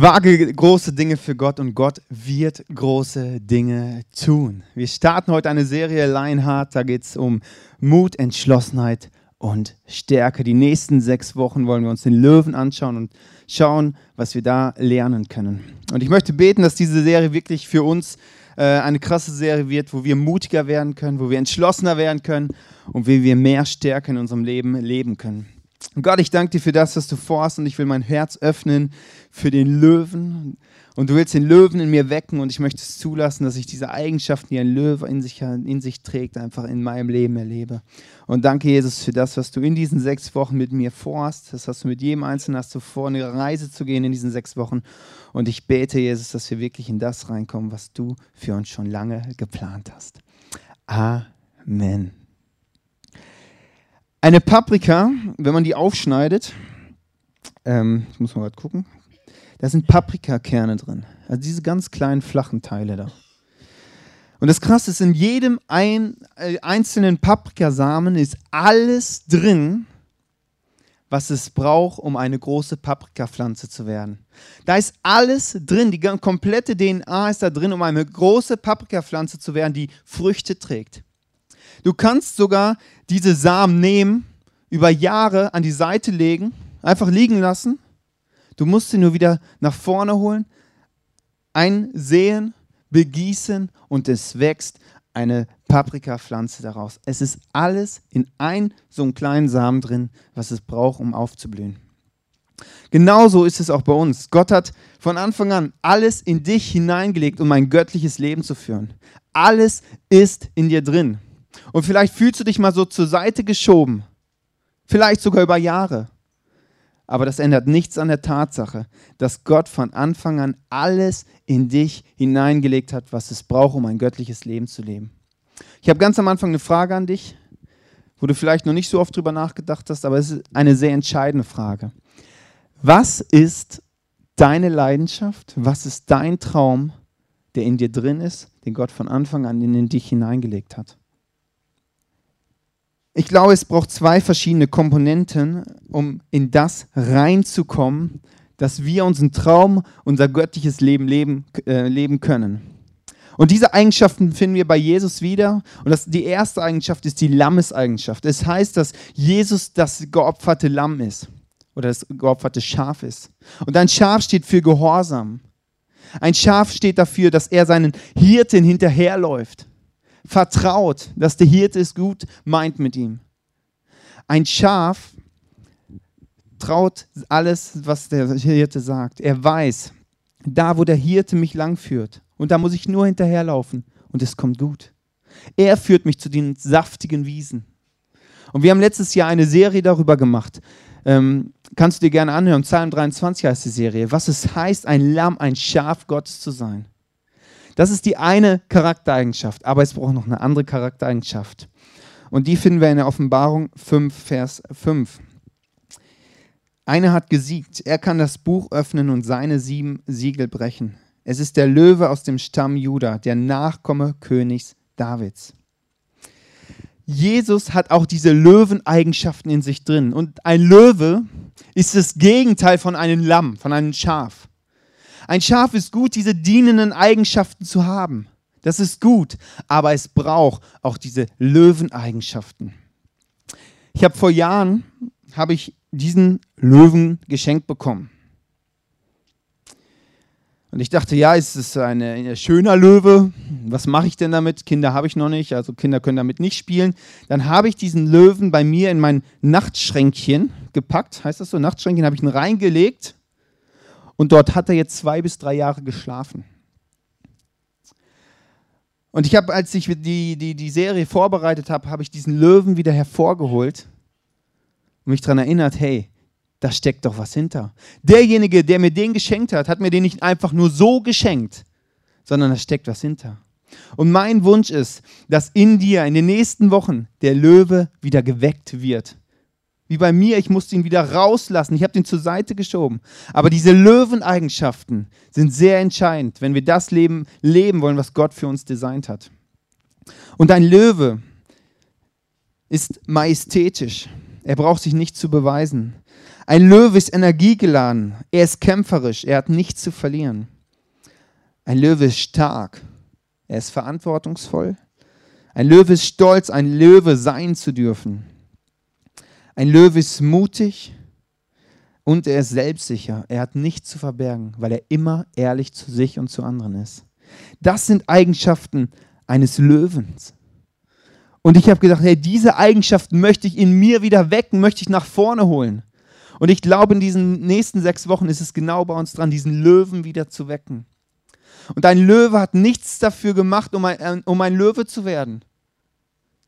Wage große Dinge für Gott und Gott wird große Dinge tun. Wir starten heute eine Serie Lionheart, da geht es um Mut, Entschlossenheit und Stärke. Die nächsten sechs Wochen wollen wir uns den Löwen anschauen und schauen, was wir da lernen können. Und ich möchte beten, dass diese Serie wirklich für uns äh, eine krasse Serie wird, wo wir mutiger werden können, wo wir entschlossener werden können und wie wir mehr Stärke in unserem Leben leben können. Und Gott, ich danke dir für das, was du vorhast und ich will mein Herz öffnen für den Löwen. Und du willst den Löwen in mir wecken und ich möchte es zulassen, dass ich diese Eigenschaften, die ein Löwe in sich, in sich trägt, einfach in meinem Leben erlebe. Und danke, Jesus, für das, was du in diesen sechs Wochen mit mir vorhast. Das hast du mit jedem Einzelnen hast du vor, eine Reise zu gehen in diesen sechs Wochen. Und ich bete, Jesus, dass wir wirklich in das reinkommen, was du für uns schon lange geplant hast. Amen. Eine Paprika, wenn man die aufschneidet, ähm, ich muss mal gerade gucken, da sind Paprikakerne drin. Also diese ganz kleinen flachen Teile da. Und das Krasse ist, in jedem ein, äh, einzelnen Paprikasamen ist alles drin, was es braucht, um eine große Paprikapflanze zu werden. Da ist alles drin, die komplette DNA ist da drin, um eine große Paprikapflanze zu werden, die Früchte trägt. Du kannst sogar diese Samen nehmen, über Jahre an die Seite legen, einfach liegen lassen. Du musst sie nur wieder nach vorne holen, einsehen, begießen und es wächst eine Paprikapflanze daraus. Es ist alles in ein so einen kleinen Samen drin, was es braucht, um aufzublühen. Genauso ist es auch bei uns. Gott hat von Anfang an alles in dich hineingelegt, um ein göttliches Leben zu führen. Alles ist in dir drin. Und vielleicht fühlst du dich mal so zur Seite geschoben. Vielleicht sogar über Jahre. Aber das ändert nichts an der Tatsache, dass Gott von Anfang an alles in dich hineingelegt hat, was es braucht, um ein göttliches Leben zu leben. Ich habe ganz am Anfang eine Frage an dich, wo du vielleicht noch nicht so oft drüber nachgedacht hast, aber es ist eine sehr entscheidende Frage. Was ist deine Leidenschaft? Was ist dein Traum, der in dir drin ist, den Gott von Anfang an in dich hineingelegt hat? Ich glaube, es braucht zwei verschiedene Komponenten, um in das reinzukommen, dass wir unseren Traum, unser göttliches Leben leben, äh, leben können. Und diese Eigenschaften finden wir bei Jesus wieder. Und das, die erste Eigenschaft ist die Lammeseigenschaft. Es heißt, dass Jesus das geopferte Lamm ist oder das geopferte Schaf ist. Und ein Schaf steht für Gehorsam. Ein Schaf steht dafür, dass er seinen Hirten hinterherläuft vertraut, dass der Hirte es gut meint mit ihm. Ein Schaf traut alles, was der Hirte sagt. Er weiß, da wo der Hirte mich langführt, und da muss ich nur hinterherlaufen und es kommt gut. Er führt mich zu den saftigen Wiesen. Und wir haben letztes Jahr eine Serie darüber gemacht. Ähm, kannst du dir gerne anhören. Psalm 23 heißt die Serie. Was es heißt, ein Lamm, ein Schaf Gottes zu sein. Das ist die eine Charaktereigenschaft, aber es braucht noch eine andere Charaktereigenschaft. Und die finden wir in der Offenbarung 5, Vers 5. Einer hat gesiegt, er kann das Buch öffnen und seine sieben Siegel brechen. Es ist der Löwe aus dem Stamm Juda, der Nachkomme Königs Davids. Jesus hat auch diese Löweneigenschaften in sich drin. Und ein Löwe ist das Gegenteil von einem Lamm, von einem Schaf. Ein Schaf ist gut, diese dienenden Eigenschaften zu haben. Das ist gut, aber es braucht auch diese Löweneigenschaften. Ich habe vor Jahren habe ich diesen Löwen geschenkt bekommen. Und ich dachte, ja, es ist ein, ein schöner Löwe. Was mache ich denn damit? Kinder habe ich noch nicht, also Kinder können damit nicht spielen. Dann habe ich diesen Löwen bei mir in mein Nachtschränkchen gepackt. Heißt das so? Nachtschränkchen habe ich ihn reingelegt und dort hat er jetzt zwei bis drei Jahre geschlafen. Und ich habe, als ich die, die, die Serie vorbereitet habe, habe ich diesen Löwen wieder hervorgeholt und mich daran erinnert, hey, da steckt doch was hinter. Derjenige, der mir den geschenkt hat, hat mir den nicht einfach nur so geschenkt, sondern da steckt was hinter. Und mein Wunsch ist, dass in dir in den nächsten Wochen der Löwe wieder geweckt wird wie bei mir, ich musste ihn wieder rauslassen. Ich habe ihn zur Seite geschoben. Aber diese Löweneigenschaften sind sehr entscheidend, wenn wir das Leben leben wollen, was Gott für uns designt hat. Und ein Löwe ist majestätisch. Er braucht sich nicht zu beweisen. Ein Löwe ist energiegeladen. Er ist kämpferisch. Er hat nichts zu verlieren. Ein Löwe ist stark. Er ist verantwortungsvoll. Ein Löwe ist stolz, ein Löwe sein zu dürfen. Ein Löwe ist mutig und er ist selbstsicher. Er hat nichts zu verbergen, weil er immer ehrlich zu sich und zu anderen ist. Das sind Eigenschaften eines Löwens. Und ich habe gedacht, hey, diese Eigenschaften möchte ich in mir wieder wecken, möchte ich nach vorne holen. Und ich glaube, in diesen nächsten sechs Wochen ist es genau bei uns dran, diesen Löwen wieder zu wecken. Und ein Löwe hat nichts dafür gemacht, um ein, äh, um ein Löwe zu werden.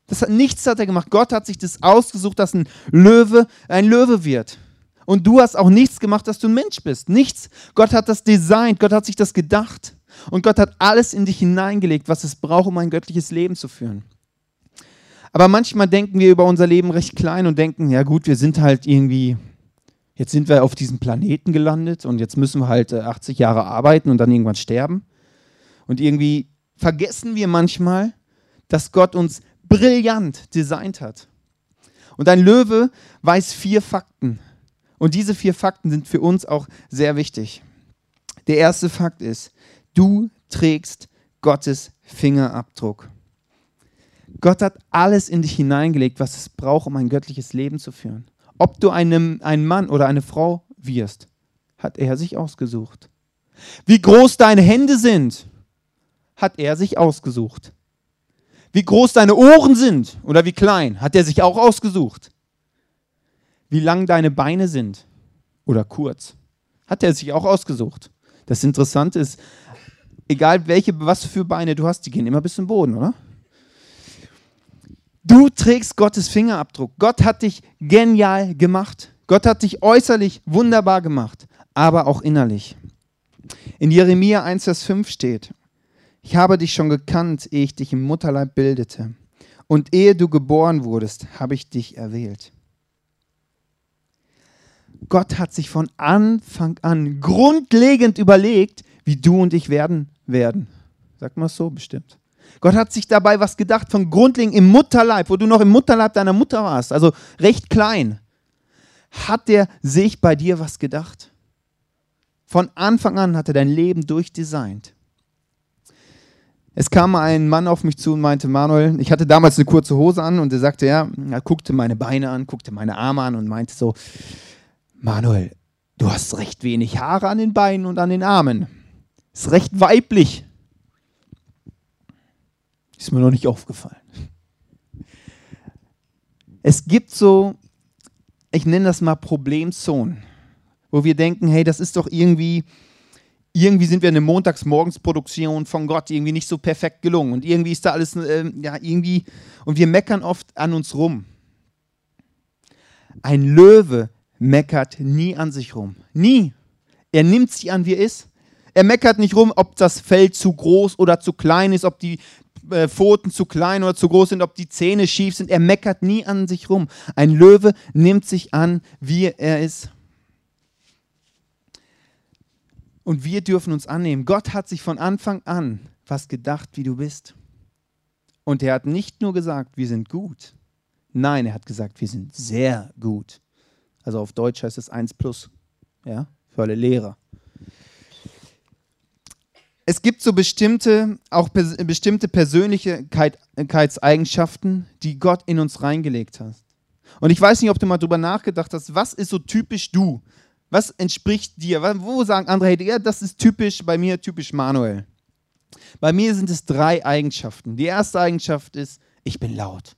Das hat nichts hat er gemacht. Gott hat sich das ausgesucht, dass ein Löwe ein Löwe wird. Und du hast auch nichts gemacht, dass du ein Mensch bist. Nichts. Gott hat das designt. Gott hat sich das gedacht. Und Gott hat alles in dich hineingelegt, was es braucht, um ein göttliches Leben zu führen. Aber manchmal denken wir über unser Leben recht klein und denken, ja gut, wir sind halt irgendwie, jetzt sind wir auf diesem Planeten gelandet und jetzt müssen wir halt 80 äh, Jahre arbeiten und dann irgendwann sterben. Und irgendwie vergessen wir manchmal, dass Gott uns brillant designt hat. Und ein Löwe weiß vier Fakten. Und diese vier Fakten sind für uns auch sehr wichtig. Der erste Fakt ist, du trägst Gottes Fingerabdruck. Gott hat alles in dich hineingelegt, was es braucht, um ein göttliches Leben zu führen. Ob du einem, ein Mann oder eine Frau wirst, hat er sich ausgesucht. Wie groß deine Hände sind, hat er sich ausgesucht. Wie groß deine Ohren sind oder wie klein, hat er sich auch ausgesucht. Wie lang deine Beine sind oder kurz, hat er sich auch ausgesucht. Das Interessante ist, egal welche, was für Beine du hast, die gehen immer bis zum Boden, oder? Du trägst Gottes Fingerabdruck. Gott hat dich genial gemacht. Gott hat dich äußerlich wunderbar gemacht, aber auch innerlich. In Jeremia 1, Vers 5 steht, ich habe dich schon gekannt, ehe ich dich im Mutterleib bildete. Und ehe du geboren wurdest, habe ich dich erwählt. Gott hat sich von Anfang an grundlegend überlegt, wie du und ich werden werden. Sagt man es so bestimmt. Gott hat sich dabei was gedacht von grundlegend im Mutterleib, wo du noch im Mutterleib deiner Mutter warst, also recht klein. Hat der sich bei dir was gedacht? Von Anfang an hat er dein Leben durchdesignt. Es kam ein Mann auf mich zu und meinte, Manuel, ich hatte damals eine kurze Hose an und er sagte, ja, er guckte meine Beine an, guckte meine Arme an und meinte so, Manuel, du hast recht wenig Haare an den Beinen und an den Armen. Ist recht weiblich. Ist mir noch nicht aufgefallen. Es gibt so, ich nenne das mal Problemzonen, wo wir denken, hey, das ist doch irgendwie, irgendwie sind wir eine Montagsmorgensproduktion von Gott irgendwie nicht so perfekt gelungen und irgendwie ist da alles, äh, ja, irgendwie, und wir meckern oft an uns rum. Ein Löwe meckert nie an sich rum. Nie. Er nimmt sich an, wie er ist. Er meckert nicht rum, ob das Feld zu groß oder zu klein ist, ob die äh, Pfoten zu klein oder zu groß sind, ob die Zähne schief sind. Er meckert nie an sich rum. Ein Löwe nimmt sich an, wie er ist. Und wir dürfen uns annehmen. Gott hat sich von Anfang an was gedacht, wie du bist. Und er hat nicht nur gesagt, wir sind gut. Nein, er hat gesagt, wir sind sehr gut. Also auf Deutsch heißt es 1 plus. Ja, für alle Lehrer. Es gibt so bestimmte, auch pers bestimmte Persönlichkeitseigenschaften, die Gott in uns reingelegt hat. Und ich weiß nicht, ob du mal drüber nachgedacht hast, was ist so typisch du? Was entspricht dir? Wo sagen andere, hey, ja, das ist typisch, bei mir typisch Manuel. Bei mir sind es drei Eigenschaften. Die erste Eigenschaft ist, ich bin laut.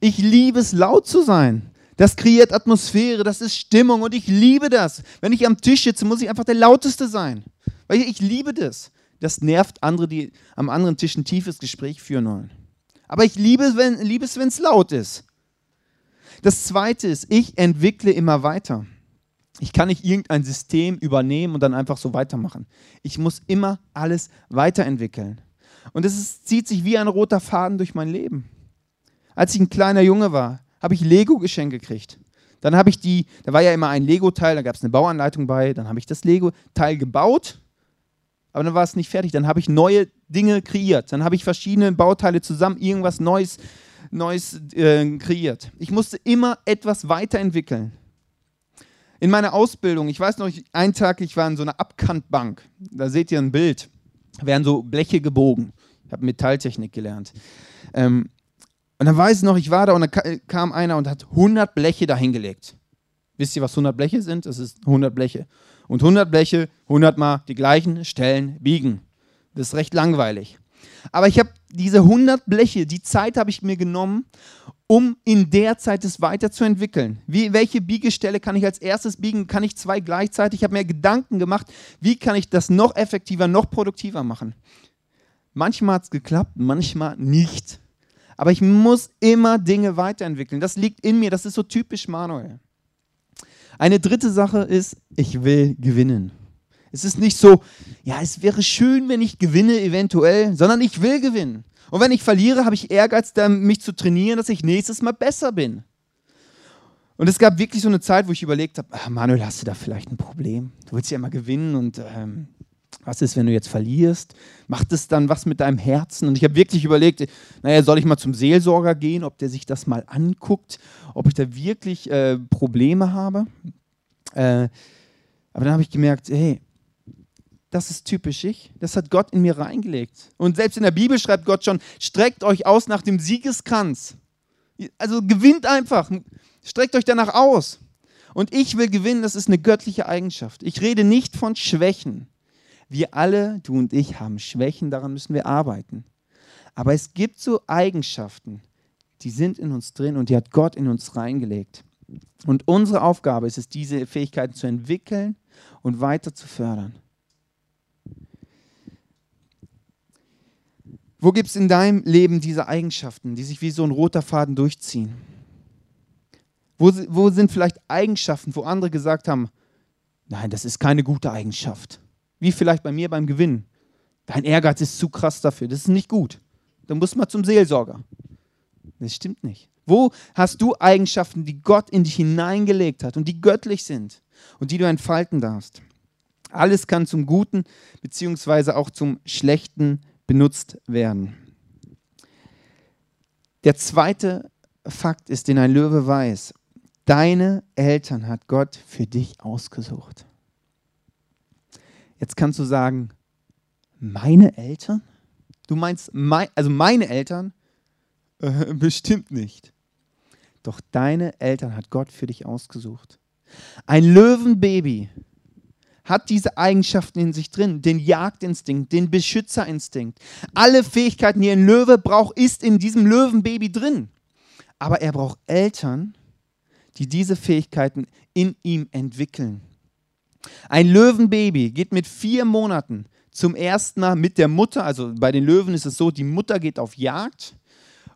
Ich liebe es, laut zu sein. Das kreiert Atmosphäre, das ist Stimmung und ich liebe das. Wenn ich am Tisch sitze, muss ich einfach der Lauteste sein. Weil ich liebe das. Das nervt andere, die am anderen Tisch ein tiefes Gespräch führen wollen. Aber ich liebe es, wenn es laut ist. Das zweite ist, ich entwickle immer weiter. Ich kann nicht irgendein System übernehmen und dann einfach so weitermachen. Ich muss immer alles weiterentwickeln. Und es zieht sich wie ein roter Faden durch mein Leben. Als ich ein kleiner Junge war, habe ich Lego geschenkt gekriegt. Dann habe ich die, da war ja immer ein Lego-Teil, da gab es eine Bauanleitung bei, dann habe ich das Lego-Teil gebaut, aber dann war es nicht fertig. Dann habe ich neue Dinge kreiert. Dann habe ich verschiedene Bauteile zusammen irgendwas Neues Neues äh, kreiert. Ich musste immer etwas weiterentwickeln. In meiner Ausbildung, ich weiß noch, einen Tag, ich war in so einer Abkantbank. Da seht ihr ein Bild. Da werden so Bleche gebogen. Ich habe Metalltechnik gelernt. Ähm, und dann weiß ich noch, ich war da und dann kam einer und hat 100 Bleche dahingelegt. Wisst ihr, was 100 Bleche sind? Das ist 100 Bleche. Und 100 Bleche, 100 Mal die gleichen Stellen biegen. Das ist recht langweilig. Aber ich habe diese 100 Bleche, die Zeit habe ich mir genommen, um in der Zeit es weiterzuentwickeln. Wie, welche Biegestelle kann ich als erstes biegen? Kann ich zwei gleichzeitig? Ich habe mir Gedanken gemacht, wie kann ich das noch effektiver, noch produktiver machen. Manchmal hat es geklappt, manchmal nicht. Aber ich muss immer Dinge weiterentwickeln. Das liegt in mir, das ist so typisch Manuel. Eine dritte Sache ist, ich will gewinnen. Es ist nicht so, ja, es wäre schön, wenn ich gewinne eventuell, sondern ich will gewinnen. Und wenn ich verliere, habe ich Ehrgeiz, mich zu trainieren, dass ich nächstes Mal besser bin. Und es gab wirklich so eine Zeit, wo ich überlegt habe, ach, Manuel, hast du da vielleicht ein Problem? Du willst ja immer gewinnen und ähm, was ist, wenn du jetzt verlierst? Macht es dann was mit deinem Herzen? Und ich habe wirklich überlegt, naja, soll ich mal zum Seelsorger gehen, ob der sich das mal anguckt, ob ich da wirklich äh, Probleme habe? Äh, aber dann habe ich gemerkt, hey, das ist typisch ich. Das hat Gott in mir reingelegt. Und selbst in der Bibel schreibt Gott schon, streckt euch aus nach dem Siegeskranz. Also gewinnt einfach. Streckt euch danach aus. Und ich will gewinnen, das ist eine göttliche Eigenschaft. Ich rede nicht von Schwächen. Wir alle, du und ich, haben Schwächen, daran müssen wir arbeiten. Aber es gibt so Eigenschaften, die sind in uns drin und die hat Gott in uns reingelegt. Und unsere Aufgabe ist es, diese Fähigkeiten zu entwickeln und weiter zu fördern. Wo gibt es in deinem Leben diese Eigenschaften, die sich wie so ein roter Faden durchziehen? Wo, wo sind vielleicht Eigenschaften, wo andere gesagt haben, nein, das ist keine gute Eigenschaft. Wie vielleicht bei mir beim Gewinn. Dein Ehrgeiz ist zu krass dafür, das ist nicht gut. Dann musst du mal zum Seelsorger. Das stimmt nicht. Wo hast du Eigenschaften, die Gott in dich hineingelegt hat und die göttlich sind und die du entfalten darfst? Alles kann zum Guten beziehungsweise auch zum Schlechten benutzt werden. Der zweite Fakt ist, den ein Löwe weiß. Deine Eltern hat Gott für dich ausgesucht. Jetzt kannst du sagen, meine Eltern? Du meinst, mein, also meine Eltern? Äh, bestimmt nicht. Doch deine Eltern hat Gott für dich ausgesucht. Ein Löwenbaby hat diese Eigenschaften in sich drin. Den Jagdinstinkt, den Beschützerinstinkt. Alle Fähigkeiten, die ein Löwe braucht, ist in diesem Löwenbaby drin. Aber er braucht Eltern, die diese Fähigkeiten in ihm entwickeln. Ein Löwenbaby geht mit vier Monaten zum ersten Mal mit der Mutter, also bei den Löwen ist es so, die Mutter geht auf Jagd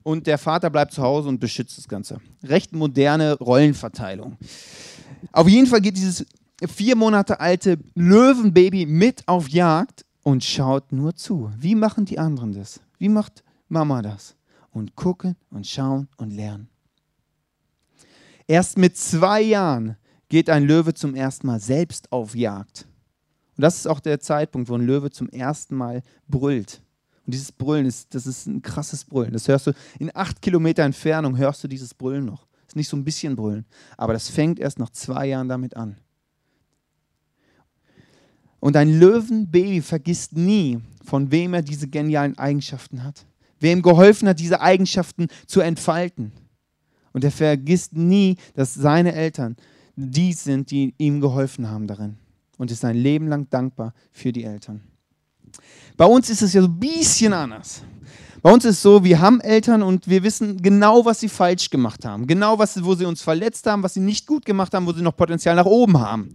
und der Vater bleibt zu Hause und beschützt das Ganze. Recht moderne Rollenverteilung. Auf jeden Fall geht dieses vier Monate alte Löwenbaby mit auf Jagd und schaut nur zu. Wie machen die anderen das? Wie macht Mama das? Und gucken und schauen und lernen. Erst mit zwei Jahren geht ein Löwe zum ersten Mal selbst auf Jagd. Und das ist auch der Zeitpunkt, wo ein Löwe zum ersten Mal brüllt. Und dieses Brüllen ist, das ist ein krasses Brüllen. Das hörst du in acht Kilometer Entfernung, hörst du dieses Brüllen noch. Das ist nicht so ein bisschen Brüllen, aber das fängt erst nach zwei Jahren damit an. Und ein Löwenbaby vergisst nie, von wem er diese genialen Eigenschaften hat. Wer ihm geholfen hat, diese Eigenschaften zu entfalten. Und er vergisst nie, dass seine Eltern die sind, die ihm geholfen haben darin. Und ist sein Leben lang dankbar für die Eltern. Bei uns ist es ja so ein bisschen anders. Bei uns ist es so, wir haben Eltern und wir wissen genau, was sie falsch gemacht haben. Genau, was, wo sie uns verletzt haben, was sie nicht gut gemacht haben, wo sie noch Potenzial nach oben haben.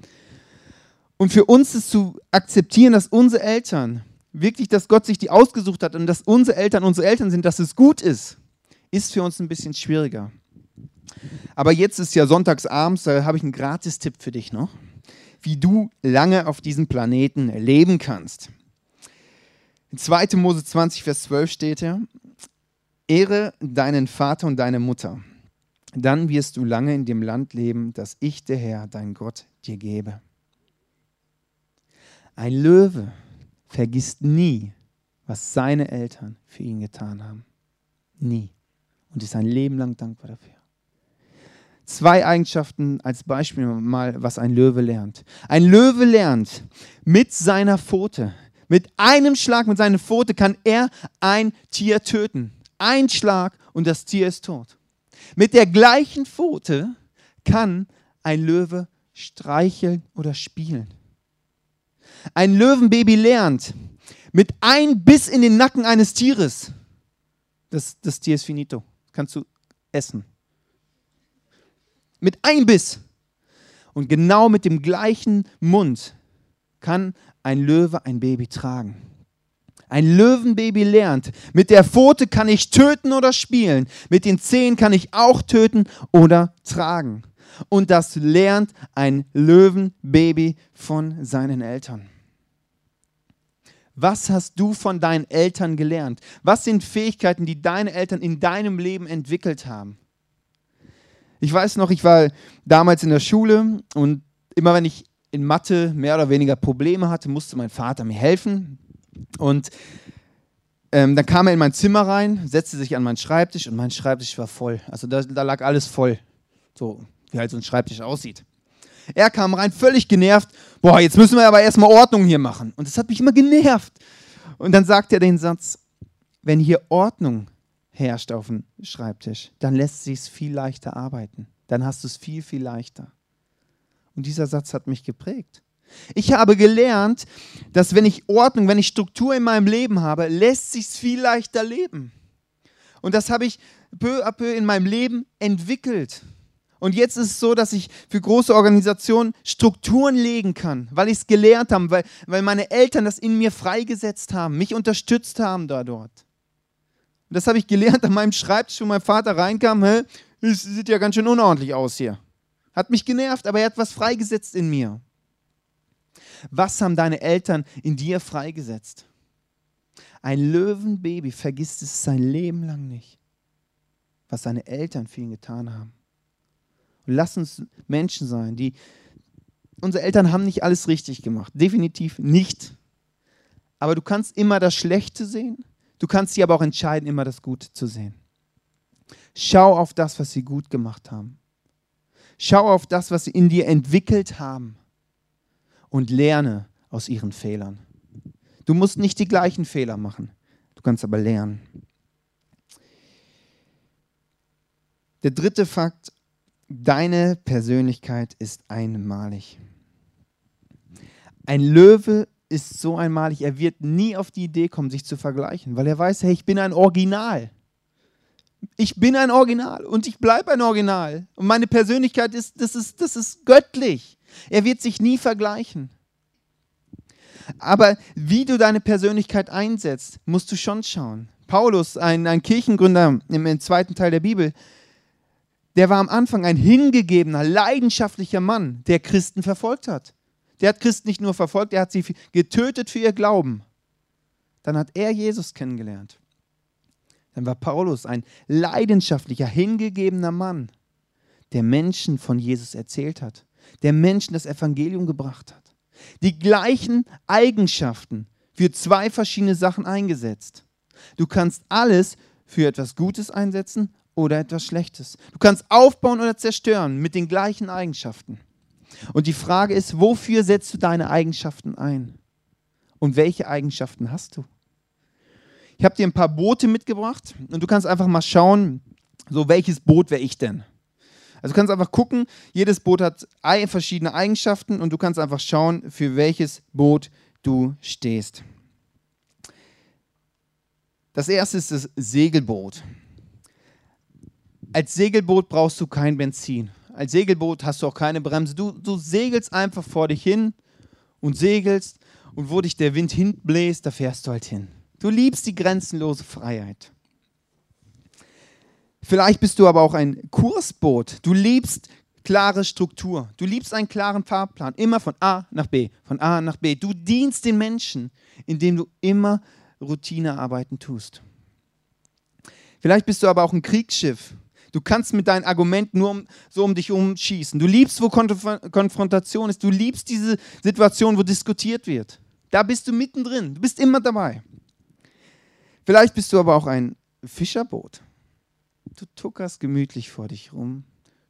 Und für uns ist zu akzeptieren, dass unsere Eltern, wirklich, dass Gott sich die ausgesucht hat und dass unsere Eltern unsere Eltern sind, dass es gut ist, ist für uns ein bisschen schwieriger. Aber jetzt ist ja sonntagsabends, da habe ich einen Gratistipp für dich noch, wie du lange auf diesem Planeten leben kannst. In 2. Mose 20, Vers 12 steht ja, Ehre deinen Vater und deine Mutter, dann wirst du lange in dem Land leben, das ich, der Herr, dein Gott, dir gebe. Ein Löwe vergisst nie, was seine Eltern für ihn getan haben. Nie. und ist ein Leben lang dankbar dafür. Zwei Eigenschaften als Beispiel mal, was ein Löwe lernt. Ein Löwe lernt mit seiner Pfote, mit einem Schlag mit seiner Pfote kann er ein Tier töten. Ein Schlag und das Tier ist tot. Mit der gleichen Pfote kann ein Löwe streicheln oder spielen. Ein Löwenbaby lernt mit ein Biss in den Nacken eines Tieres. Das, das Tier ist finito. Kannst du essen. Mit ein Biss. Und genau mit dem gleichen Mund kann ein Löwe ein Baby tragen. Ein Löwenbaby lernt, mit der Pfote kann ich töten oder spielen, mit den Zehen kann ich auch töten oder tragen. Und das lernt ein Löwenbaby von seinen Eltern. Was hast du von deinen Eltern gelernt? Was sind Fähigkeiten, die deine Eltern in deinem Leben entwickelt haben? Ich weiß noch, ich war damals in der Schule und immer wenn ich in Mathe mehr oder weniger Probleme hatte, musste mein Vater mir helfen. Und ähm, dann kam er in mein Zimmer rein, setzte sich an meinen Schreibtisch und mein Schreibtisch war voll. Also da, da lag alles voll. So wie halt so ein Schreibtisch aussieht. Er kam rein, völlig genervt. Boah, jetzt müssen wir aber erstmal Ordnung hier machen. Und das hat mich immer genervt. Und dann sagt er den Satz: Wenn hier Ordnung herrscht auf dem Schreibtisch, dann lässt sich es viel leichter arbeiten. Dann hast du es viel, viel leichter. Und dieser Satz hat mich geprägt. Ich habe gelernt, dass wenn ich Ordnung, wenn ich Struktur in meinem Leben habe, lässt sich es viel leichter leben. Und das habe ich peu à peu in meinem Leben entwickelt. Und jetzt ist es so, dass ich für große Organisationen Strukturen legen kann, weil ich es gelernt habe, weil, weil meine Eltern das in mir freigesetzt haben, mich unterstützt haben da dort. Und das habe ich gelernt an meinem Schreibtisch, wo mein Vater reinkam, hä, es sieht ja ganz schön unordentlich aus hier. Hat mich genervt, aber er hat was freigesetzt in mir. Was haben deine Eltern in dir freigesetzt? Ein Löwenbaby vergisst es sein Leben lang nicht, was seine Eltern für ihn getan haben. Lass uns Menschen sein, die unsere Eltern haben nicht alles richtig gemacht, definitiv nicht. Aber du kannst immer das Schlechte sehen, du kannst sie aber auch entscheiden, immer das Gute zu sehen. Schau auf das, was sie gut gemacht haben. Schau auf das, was sie in dir entwickelt haben und lerne aus ihren Fehlern. Du musst nicht die gleichen Fehler machen, du kannst aber lernen. Der dritte Fakt, deine Persönlichkeit ist einmalig. Ein Löwe ist so einmalig, er wird nie auf die Idee kommen, sich zu vergleichen, weil er weiß, hey, ich bin ein Original ich bin ein Original und ich bleibe ein Original. Und meine Persönlichkeit ist, das ist, das ist göttlich. Er wird sich nie vergleichen. Aber wie du deine Persönlichkeit einsetzt, musst du schon schauen. Paulus, ein, ein Kirchengründer im, im zweiten Teil der Bibel, der war am Anfang ein hingegebener, leidenschaftlicher Mann, der Christen verfolgt hat. Der hat Christen nicht nur verfolgt, er hat sie getötet für ihr Glauben. Dann hat er Jesus kennengelernt. Dann war Paulus ein leidenschaftlicher, hingegebener Mann, der Menschen von Jesus erzählt hat, der Menschen das Evangelium gebracht hat. Die gleichen Eigenschaften für zwei verschiedene Sachen eingesetzt. Du kannst alles für etwas Gutes einsetzen oder etwas Schlechtes. Du kannst aufbauen oder zerstören mit den gleichen Eigenschaften. Und die Frage ist, wofür setzt du deine Eigenschaften ein? Und welche Eigenschaften hast du? Ich habe dir ein paar Boote mitgebracht und du kannst einfach mal schauen, so welches Boot wäre ich denn? Also du kannst einfach gucken, jedes Boot hat verschiedene Eigenschaften und du kannst einfach schauen, für welches Boot du stehst. Das erste ist das Segelboot. Als Segelboot brauchst du kein Benzin. Als Segelboot hast du auch keine Bremse. Du, du segelst einfach vor dich hin und segelst und wo dich der Wind hinbläst, da fährst du halt hin. Du liebst die grenzenlose Freiheit. Vielleicht bist du aber auch ein Kursboot. Du liebst klare Struktur. Du liebst einen klaren Fahrplan. Immer von A nach B, von A nach B. Du dienst den Menschen, indem du immer Routinearbeiten tust. Vielleicht bist du aber auch ein Kriegsschiff. Du kannst mit deinen Argumenten nur um, so um dich umschießen. Du liebst, wo Konf Konfrontation ist. Du liebst diese Situation, wo diskutiert wird. Da bist du mittendrin. Du bist immer dabei. Vielleicht bist du aber auch ein Fischerboot. du tuckerst gemütlich vor dich rum,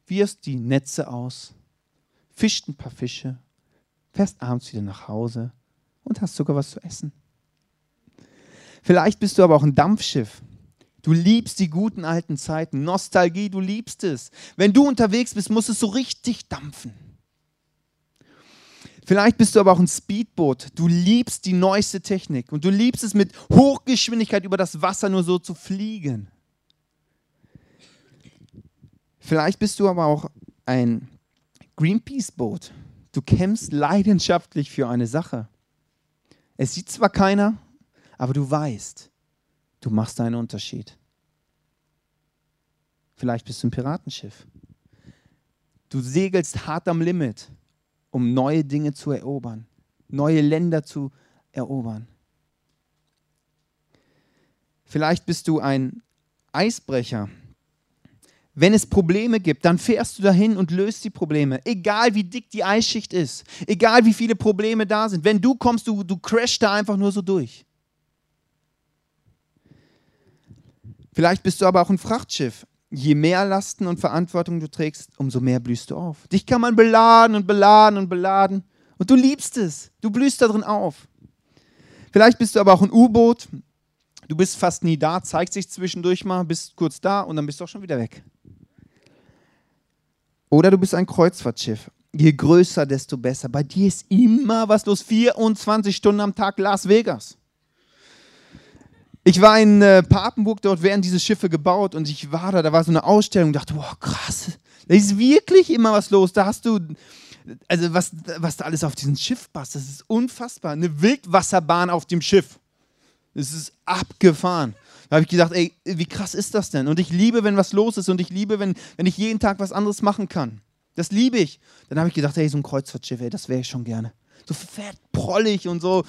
wirst die Netze aus, fischt ein paar Fische, fährst abends wieder nach Hause und hast sogar was zu essen. Vielleicht bist du aber auch ein Dampfschiff. Du liebst die guten alten Zeiten, Nostalgie, du liebst es. Wenn du unterwegs bist, muss es so richtig dampfen. Vielleicht bist du aber auch ein Speedboot. Du liebst die neueste Technik und du liebst es mit Hochgeschwindigkeit über das Wasser nur so zu fliegen. Vielleicht bist du aber auch ein Greenpeace-Boot. Du kämpfst leidenschaftlich für eine Sache. Es sieht zwar keiner, aber du weißt, du machst einen Unterschied. Vielleicht bist du ein Piratenschiff. Du segelst hart am Limit, um neue Dinge zu erobern, neue Länder zu erobern. Vielleicht bist du ein Eisbrecher. Wenn es Probleme gibt, dann fährst du dahin und löst die Probleme. Egal wie dick die Eisschicht ist, egal wie viele Probleme da sind. Wenn du kommst, du, du crashst da einfach nur so durch. Vielleicht bist du aber auch ein Frachtschiff. Je mehr Lasten und Verantwortung du trägst, umso mehr blühst du auf. Dich kann man beladen und beladen und beladen. Und du liebst es. Du blühst darin auf. Vielleicht bist du aber auch ein U-Boot. Du bist fast nie da, zeigst dich zwischendurch mal, bist kurz da und dann bist du auch schon wieder weg. Oder du bist ein Kreuzfahrtschiff. Je größer, desto besser. Bei dir ist immer was los. 24 Stunden am Tag Las Vegas. Ich war in äh, Papenburg, dort werden diese Schiffe gebaut und ich war da, da war so eine Ausstellung und dachte, boah, krass, da ist wirklich immer was los. Da hast du, also was, was da alles auf diesem Schiff passt, das ist unfassbar. Eine Wildwasserbahn auf dem Schiff. Das ist abgefahren. Da habe ich gedacht, ey, wie krass ist das denn? Und ich liebe, wenn was los ist und ich liebe, wenn, wenn ich jeden Tag was anderes machen kann. Das liebe ich. Dann habe ich gedacht, ey, so ein Kreuzfahrtschiff, ey, das wäre ich schon gerne. So fett, prollig und so.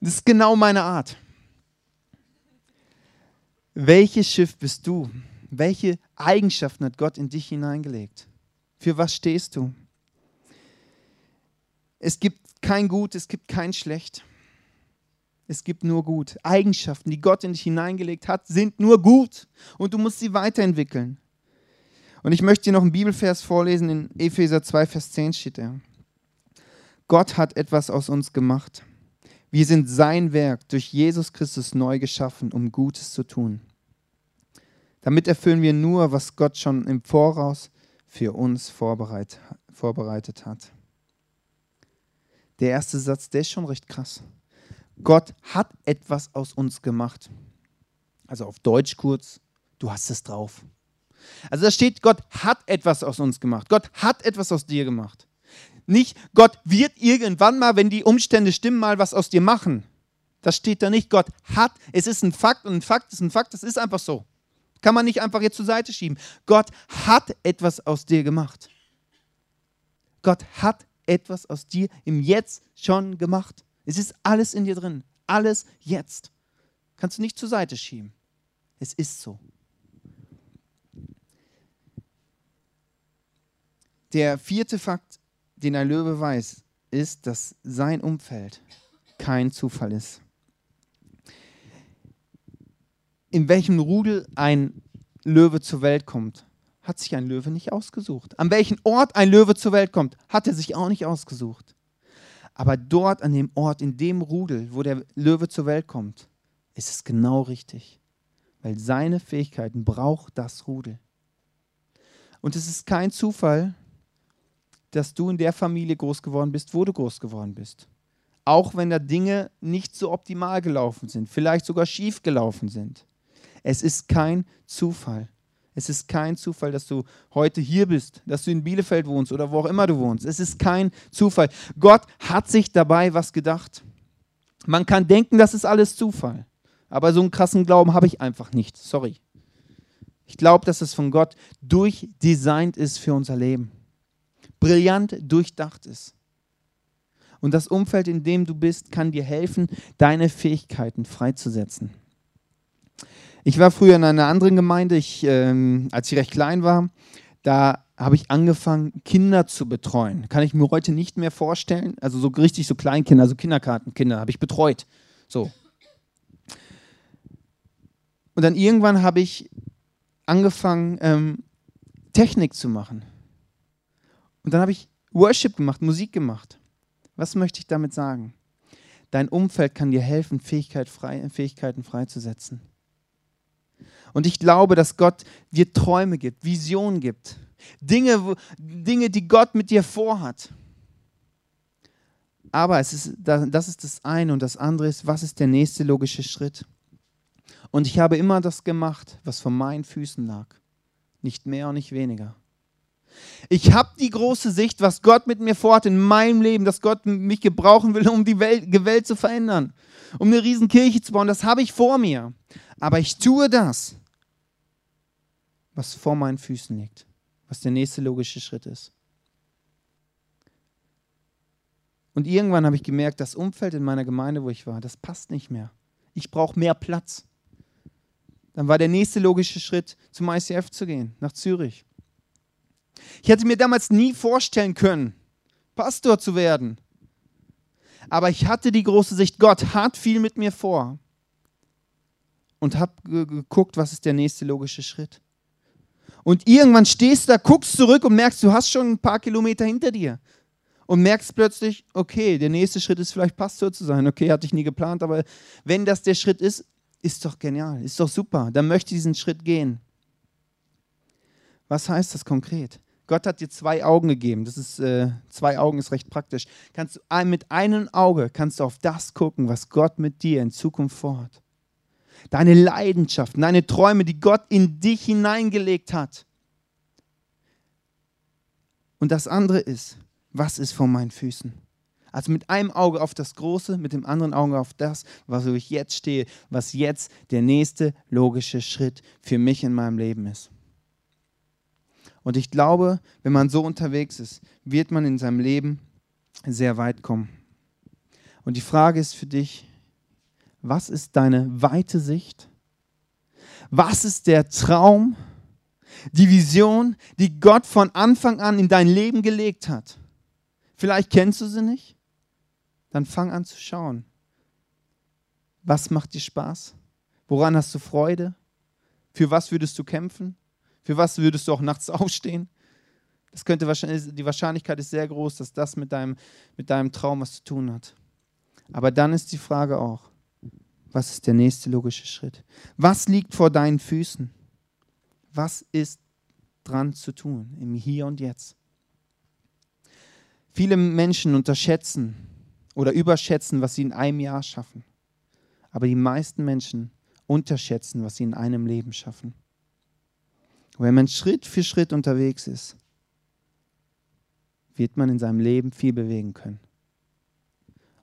Das ist genau meine Art. Welches Schiff bist du? Welche Eigenschaften hat Gott in dich hineingelegt? Für was stehst du? Es gibt kein Gut, es gibt kein Schlecht. Es gibt nur gut. Eigenschaften, die Gott in dich hineingelegt hat, sind nur gut und du musst sie weiterentwickeln. Und ich möchte dir noch einen Bibelvers vorlesen, in Epheser 2, Vers 10 steht er. Gott hat etwas aus uns gemacht. Wir sind sein Werk durch Jesus Christus neu geschaffen, um Gutes zu tun. Damit erfüllen wir nur, was Gott schon im Voraus für uns vorbereit, vorbereitet hat. Der erste Satz, der ist schon recht krass. Gott hat etwas aus uns gemacht. Also auf Deutsch kurz, du hast es drauf. Also da steht, Gott hat etwas aus uns gemacht. Gott hat etwas aus dir gemacht. Nicht, Gott wird irgendwann mal, wenn die Umstände stimmen, mal was aus dir machen. Das steht da nicht. Gott hat, es ist ein Fakt und ein Fakt ist ein Fakt, das ist einfach so. Kann man nicht einfach jetzt zur Seite schieben. Gott hat etwas aus dir gemacht. Gott hat etwas aus dir im Jetzt schon gemacht. Es ist alles in dir drin. Alles jetzt. Kannst du nicht zur Seite schieben. Es ist so. Der vierte Fakt den ein Löwe weiß, ist, dass sein Umfeld kein Zufall ist. In welchem Rudel ein Löwe zur Welt kommt, hat sich ein Löwe nicht ausgesucht. An welchem Ort ein Löwe zur Welt kommt, hat er sich auch nicht ausgesucht. Aber dort an dem Ort, in dem Rudel, wo der Löwe zur Welt kommt, ist es genau richtig. Weil seine Fähigkeiten braucht das Rudel. Und es ist kein Zufall, dass du in der Familie groß geworden bist, wo du groß geworden bist. Auch wenn da Dinge nicht so optimal gelaufen sind, vielleicht sogar schief gelaufen sind. Es ist kein Zufall. Es ist kein Zufall, dass du heute hier bist, dass du in Bielefeld wohnst oder wo auch immer du wohnst. Es ist kein Zufall. Gott hat sich dabei was gedacht. Man kann denken, das ist alles Zufall. Aber so einen krassen Glauben habe ich einfach nicht. Sorry. Ich glaube, dass es von Gott durchdesignt ist für unser Leben brillant durchdacht ist. Und das Umfeld, in dem du bist, kann dir helfen, deine Fähigkeiten freizusetzen. Ich war früher in einer anderen Gemeinde, ich, ähm, als ich recht klein war, da habe ich angefangen, Kinder zu betreuen. Kann ich mir heute nicht mehr vorstellen. Also so richtig so Kleinkinder, also Kindergartenkinder habe ich betreut. So. Und dann irgendwann habe ich angefangen, ähm, Technik zu machen. Und dann habe ich Worship gemacht, Musik gemacht. Was möchte ich damit sagen? Dein Umfeld kann dir helfen, Fähigkeit frei, Fähigkeiten freizusetzen. Und ich glaube, dass Gott dir Träume gibt, Visionen gibt, Dinge, Dinge, die Gott mit dir vorhat. Aber es ist, das ist das eine und das andere ist, was ist der nächste logische Schritt? Und ich habe immer das gemacht, was vor meinen Füßen lag. Nicht mehr und nicht weniger. Ich habe die große Sicht, was Gott mit mir vorhat in meinem Leben, dass Gott mich gebrauchen will, um die Welt, die Welt zu verändern, um eine riesen Kirche zu bauen. Das habe ich vor mir. Aber ich tue das, was vor meinen Füßen liegt, was der nächste logische Schritt ist. Und irgendwann habe ich gemerkt, das Umfeld in meiner Gemeinde, wo ich war, das passt nicht mehr. Ich brauche mehr Platz. Dann war der nächste logische Schritt, zum ICF zu gehen, nach Zürich. Ich hätte mir damals nie vorstellen können, Pastor zu werden. Aber ich hatte die große Sicht, Gott hat viel mit mir vor. Und habe geguckt, was ist der nächste logische Schritt. Und irgendwann stehst du da, guckst zurück und merkst, du hast schon ein paar Kilometer hinter dir. Und merkst plötzlich, okay, der nächste Schritt ist vielleicht Pastor zu sein. Okay, hatte ich nie geplant, aber wenn das der Schritt ist, ist doch genial, ist doch super. Dann möchte ich diesen Schritt gehen. Was heißt das konkret? Gott hat dir zwei Augen gegeben. Das ist äh, zwei Augen ist recht praktisch. Kannst du mit einem Auge kannst du auf das gucken, was Gott mit dir in Zukunft vorhat. Deine Leidenschaften, deine Träume, die Gott in dich hineingelegt hat. Und das andere ist, was ist vor meinen Füßen? Also mit einem Auge auf das Große, mit dem anderen Auge auf das, wo ich jetzt stehe, was jetzt der nächste logische Schritt für mich in meinem Leben ist. Und ich glaube, wenn man so unterwegs ist, wird man in seinem Leben sehr weit kommen. Und die Frage ist für dich, was ist deine weite Sicht? Was ist der Traum, die Vision, die Gott von Anfang an in dein Leben gelegt hat? Vielleicht kennst du sie nicht? Dann fang an zu schauen. Was macht dir Spaß? Woran hast du Freude? Für was würdest du kämpfen? Für was würdest du auch nachts aufstehen? Das könnte wahrscheinlich, die Wahrscheinlichkeit ist sehr groß, dass das mit deinem, mit deinem Traum was zu tun hat. Aber dann ist die Frage auch, was ist der nächste logische Schritt? Was liegt vor deinen Füßen? Was ist dran zu tun im Hier und Jetzt? Viele Menschen unterschätzen oder überschätzen, was sie in einem Jahr schaffen. Aber die meisten Menschen unterschätzen, was sie in einem Leben schaffen. Wenn man Schritt für Schritt unterwegs ist, wird man in seinem Leben viel bewegen können.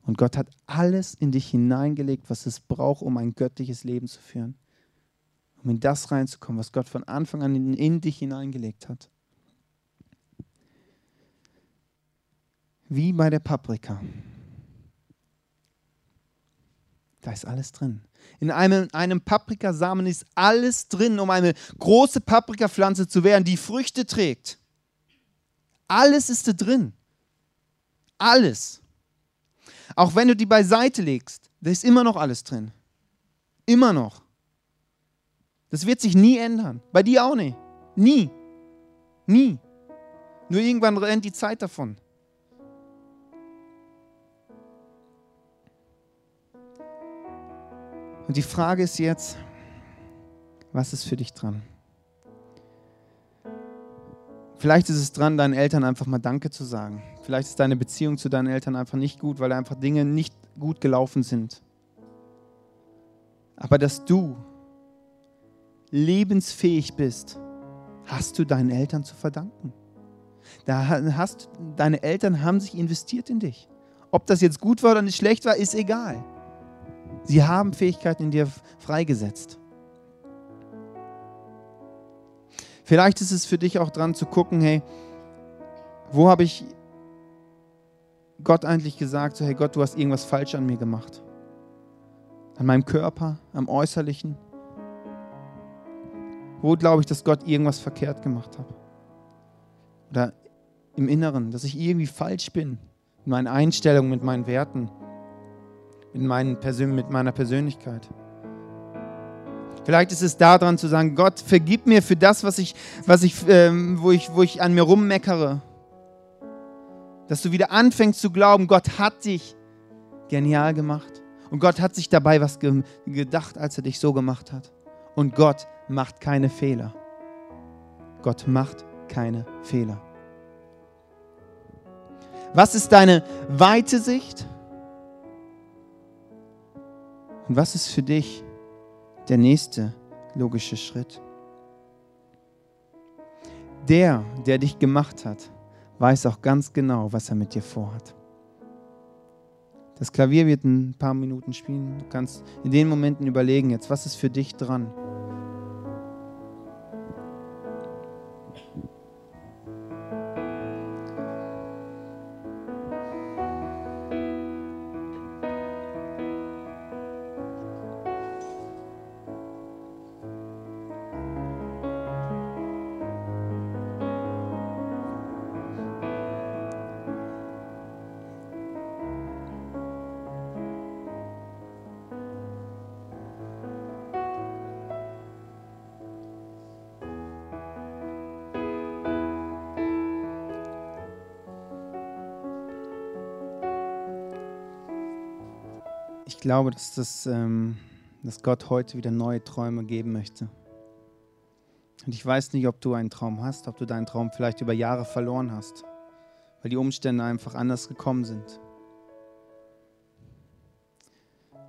Und Gott hat alles in dich hineingelegt, was es braucht, um ein göttliches Leben zu führen. Um in das reinzukommen, was Gott von Anfang an in, in dich hineingelegt hat. Wie bei der Paprika. Da ist alles drin. In einem, einem Paprikasamen ist alles drin, um eine große Paprikapflanze zu werden, die Früchte trägt. Alles ist da drin. Alles. Auch wenn du die beiseite legst, da ist immer noch alles drin. Immer noch. Das wird sich nie ändern. Bei dir auch nicht. Nie. Nie. Nur irgendwann rennt die Zeit davon. Und die Frage ist jetzt, was ist für dich dran? Vielleicht ist es dran, deinen Eltern einfach mal Danke zu sagen. Vielleicht ist deine Beziehung zu deinen Eltern einfach nicht gut, weil einfach Dinge nicht gut gelaufen sind. Aber dass du lebensfähig bist, hast du deinen Eltern zu verdanken. Da hast, deine Eltern haben sich investiert in dich. Ob das jetzt gut war oder nicht schlecht war, ist egal. Sie haben Fähigkeiten in dir freigesetzt. Vielleicht ist es für dich auch dran zu gucken, hey, wo habe ich Gott eigentlich gesagt, so hey Gott, du hast irgendwas falsch an mir gemacht. An meinem Körper, am Äußerlichen. Wo glaube ich, dass Gott irgendwas verkehrt gemacht hat? Oder im Inneren, dass ich irgendwie falsch bin in meinen Einstellungen, mit meinen Werten mit, meinen Persön mit meiner Persönlichkeit. Vielleicht ist es daran zu sagen, Gott, vergib mir für das, was ich, was ich, ähm, wo, ich, wo ich an mir rummeckere. Dass du wieder anfängst zu glauben, Gott hat dich genial gemacht. Und Gott hat sich dabei was ge gedacht, als er dich so gemacht hat. Und Gott macht keine Fehler. Gott macht keine Fehler. Was ist deine weite Sicht? Und was ist für dich der nächste logische Schritt? Der, der dich gemacht hat, weiß auch ganz genau, was er mit dir vorhat. Das Klavier wird ein paar Minuten spielen. Du kannst in den Momenten überlegen jetzt, was ist für dich dran? Ich glaube, dass, das, ähm, dass Gott heute wieder neue Träume geben möchte. Und ich weiß nicht, ob du einen Traum hast, ob du deinen Traum vielleicht über Jahre verloren hast, weil die Umstände einfach anders gekommen sind.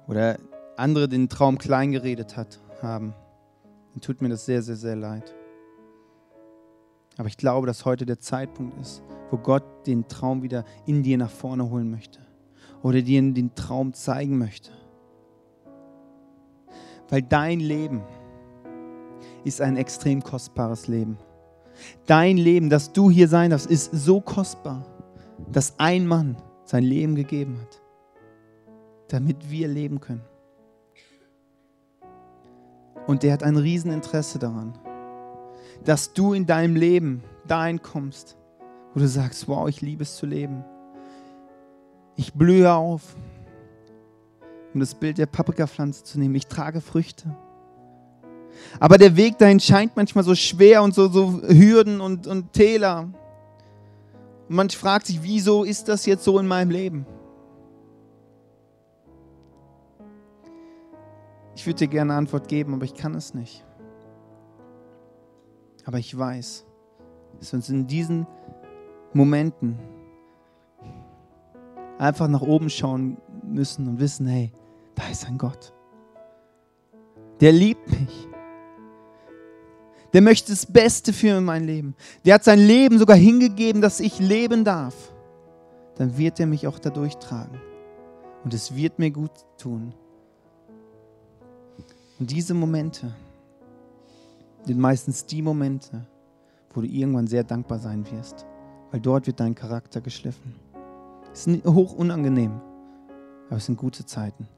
Oder andere den Traum kleingeredet hat, haben. Dann tut mir das sehr, sehr, sehr leid. Aber ich glaube, dass heute der Zeitpunkt ist, wo Gott den Traum wieder in dir nach vorne holen möchte oder dir den Traum zeigen möchte. Weil dein Leben ist ein extrem kostbares Leben. Dein Leben, das du hier sein darfst, ist so kostbar, dass ein Mann sein Leben gegeben hat, damit wir leben können. Und der hat ein Rieseninteresse daran, dass du in deinem Leben dahin kommst, wo du sagst, wow, ich liebe es zu leben. Ich blühe auf. Um das Bild der Paprikapflanze zu nehmen. Ich trage Früchte. Aber der Weg dahin scheint manchmal so schwer und so, so Hürden und, und Täler. Und man fragt sich, wieso ist das jetzt so in meinem Leben? Ich würde dir gerne eine Antwort geben, aber ich kann es nicht. Aber ich weiß, dass wir uns in diesen Momenten einfach nach oben schauen müssen und wissen, hey, da ist ein Gott. Der liebt mich. Der möchte das Beste für mein Leben. Der hat sein Leben sogar hingegeben, dass ich leben darf. Dann wird er mich auch dadurch tragen. Und es wird mir gut tun. Und diese Momente sind meistens die Momente, wo du irgendwann sehr dankbar sein wirst. Weil dort wird dein Charakter geschliffen. Es ist hoch unangenehm, aber es sind gute Zeiten.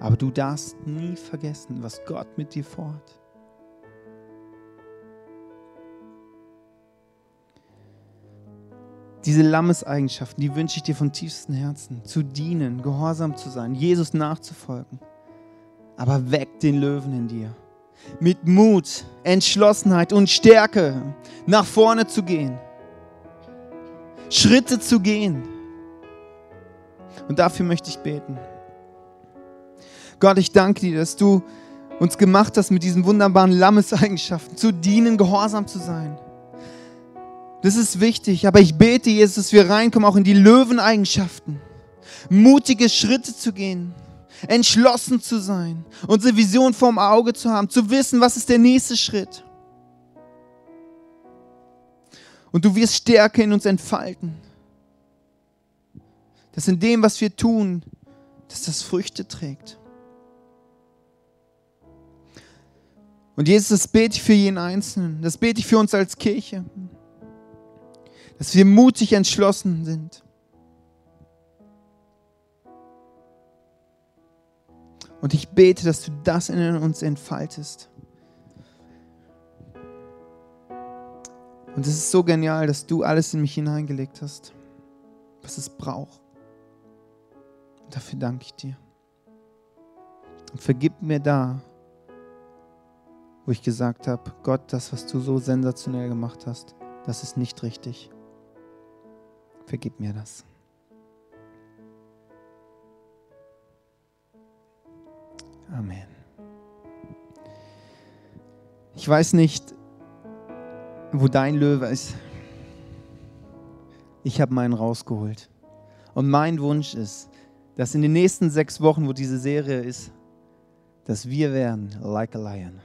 Aber du darfst nie vergessen, was Gott mit dir vorhat. Diese Lammeseigenschaften, die wünsche ich dir von tiefstem Herzen. Zu dienen, gehorsam zu sein, Jesus nachzufolgen. Aber weck den Löwen in dir. Mit Mut, Entschlossenheit und Stärke nach vorne zu gehen. Schritte zu gehen und dafür möchte ich beten. Gott, ich danke dir, dass du uns gemacht hast mit diesen wunderbaren Lammeseigenschaften, zu dienen, gehorsam zu sein. Das ist wichtig, aber ich bete, Jesus, dass wir reinkommen auch in die Löweneigenschaften. Mutige Schritte zu gehen, entschlossen zu sein, unsere Vision vorm Auge zu haben, zu wissen, was ist der nächste Schritt. Und du wirst Stärke in uns entfalten dass in dem, was wir tun, dass das Früchte trägt. Und Jesus, das bete ich für jeden Einzelnen, das bete ich für uns als Kirche, dass wir mutig entschlossen sind. Und ich bete, dass du das in uns entfaltest. Und es ist so genial, dass du alles in mich hineingelegt hast, was es braucht. Dafür danke ich dir. Und vergib mir da, wo ich gesagt habe, Gott, das, was du so sensationell gemacht hast, das ist nicht richtig. Vergib mir das. Amen. Ich weiß nicht, wo dein Löwe ist. Ich habe meinen rausgeholt. Und mein Wunsch ist, dass in den nächsten sechs Wochen, wo diese Serie ist, dass wir werden like a lion.